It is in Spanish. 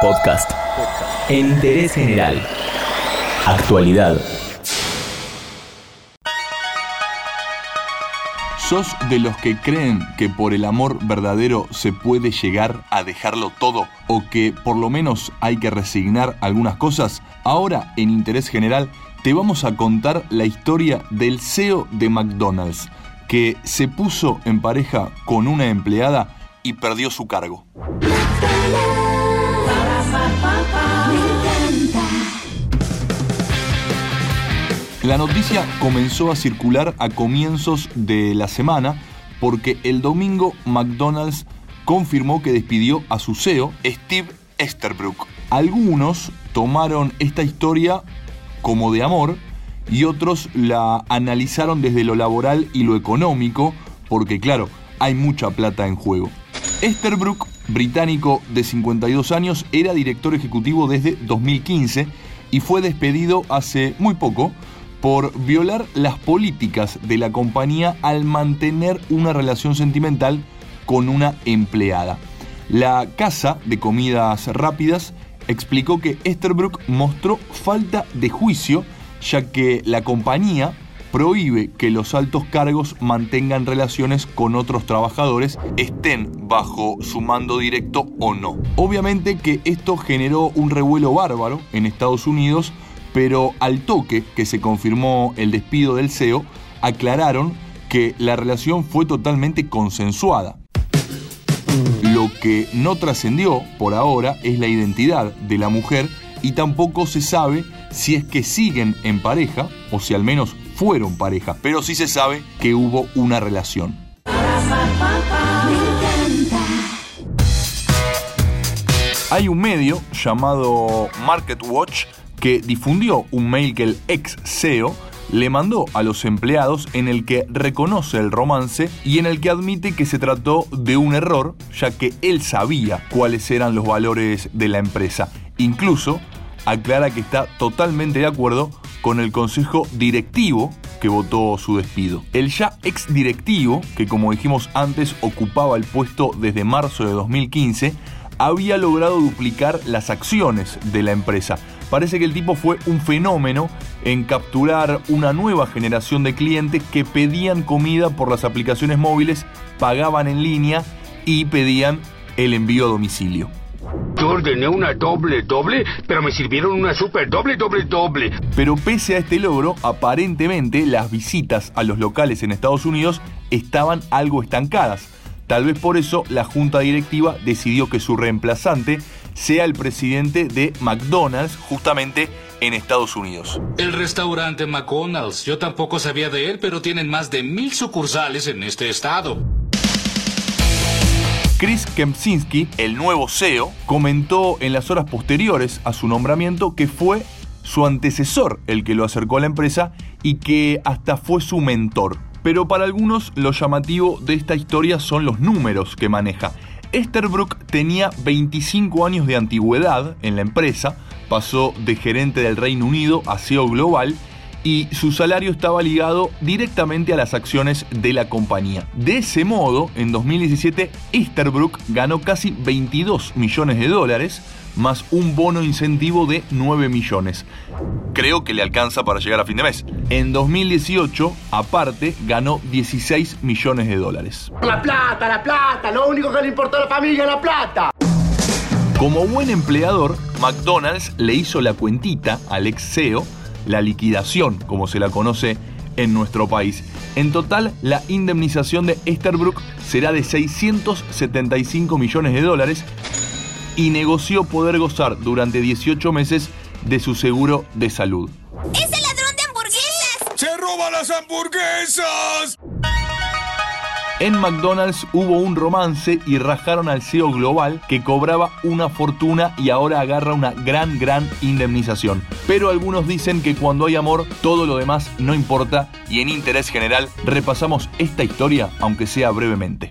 Podcast. En interés general. Actualidad. ¿Sos de los que creen que por el amor verdadero se puede llegar a dejarlo todo o que por lo menos hay que resignar algunas cosas? Ahora, en Interés General, te vamos a contar la historia del CEO de McDonald's, que se puso en pareja con una empleada y perdió su cargo. La noticia comenzó a circular a comienzos de la semana porque el domingo McDonald's confirmó que despidió a su CEO, Steve Esterbrook. Algunos tomaron esta historia como de amor y otros la analizaron desde lo laboral y lo económico, porque claro, hay mucha plata en juego. Esterbrook, británico de 52 años, era director ejecutivo desde 2015 y fue despedido hace muy poco por violar las políticas de la compañía al mantener una relación sentimental con una empleada. La casa de comidas rápidas explicó que Esterbrook mostró falta de juicio ya que la compañía prohíbe que los altos cargos mantengan relaciones con otros trabajadores, estén bajo su mando directo o no. Obviamente que esto generó un revuelo bárbaro en Estados Unidos pero al toque que se confirmó el despido del CEO, aclararon que la relación fue totalmente consensuada. Lo que no trascendió por ahora es la identidad de la mujer y tampoco se sabe si es que siguen en pareja o si al menos fueron pareja, pero sí se sabe que hubo una relación. Hay un medio llamado Market Watch que difundió un mail que el ex CEO le mandó a los empleados en el que reconoce el romance y en el que admite que se trató de un error, ya que él sabía cuáles eran los valores de la empresa. Incluso aclara que está totalmente de acuerdo con el consejo directivo que votó su despido. El ya ex directivo, que como dijimos antes ocupaba el puesto desde marzo de 2015, había logrado duplicar las acciones de la empresa, Parece que el tipo fue un fenómeno en capturar una nueva generación de clientes que pedían comida por las aplicaciones móviles, pagaban en línea y pedían el envío a domicilio. Yo ordené una doble doble, pero me sirvieron una super doble doble doble. Pero pese a este logro, aparentemente las visitas a los locales en Estados Unidos estaban algo estancadas. Tal vez por eso la junta directiva decidió que su reemplazante sea el presidente de McDonald's justamente en Estados Unidos. El restaurante McDonald's, yo tampoco sabía de él, pero tienen más de mil sucursales en este estado. Chris Kempczynski, el nuevo CEO, comentó en las horas posteriores a su nombramiento que fue su antecesor el que lo acercó a la empresa y que hasta fue su mentor. Pero para algunos lo llamativo de esta historia son los números que maneja. Esterbrook tenía 25 años de antigüedad en la empresa, pasó de gerente del Reino Unido a CEO global y su salario estaba ligado directamente a las acciones de la compañía. De ese modo, en 2017, Easterbrook ganó casi 22 millones de dólares, más un bono incentivo de 9 millones. Creo que le alcanza para llegar a fin de mes. En 2018, aparte, ganó 16 millones de dólares. La plata, la plata, lo único que le importó a la familia es la plata. Como buen empleador, McDonald's le hizo la cuentita al ex CEO, la liquidación, como se la conoce en nuestro país. En total, la indemnización de Esterbrook será de 675 millones de dólares y negoció poder gozar durante 18 meses de su seguro de salud. ¡Es el ladrón de hamburguesas! ¡Se roba las hamburguesas! En McDonald's hubo un romance y rajaron al CEO global que cobraba una fortuna y ahora agarra una gran, gran indemnización. Pero algunos dicen que cuando hay amor, todo lo demás no importa y en interés general repasamos esta historia, aunque sea brevemente.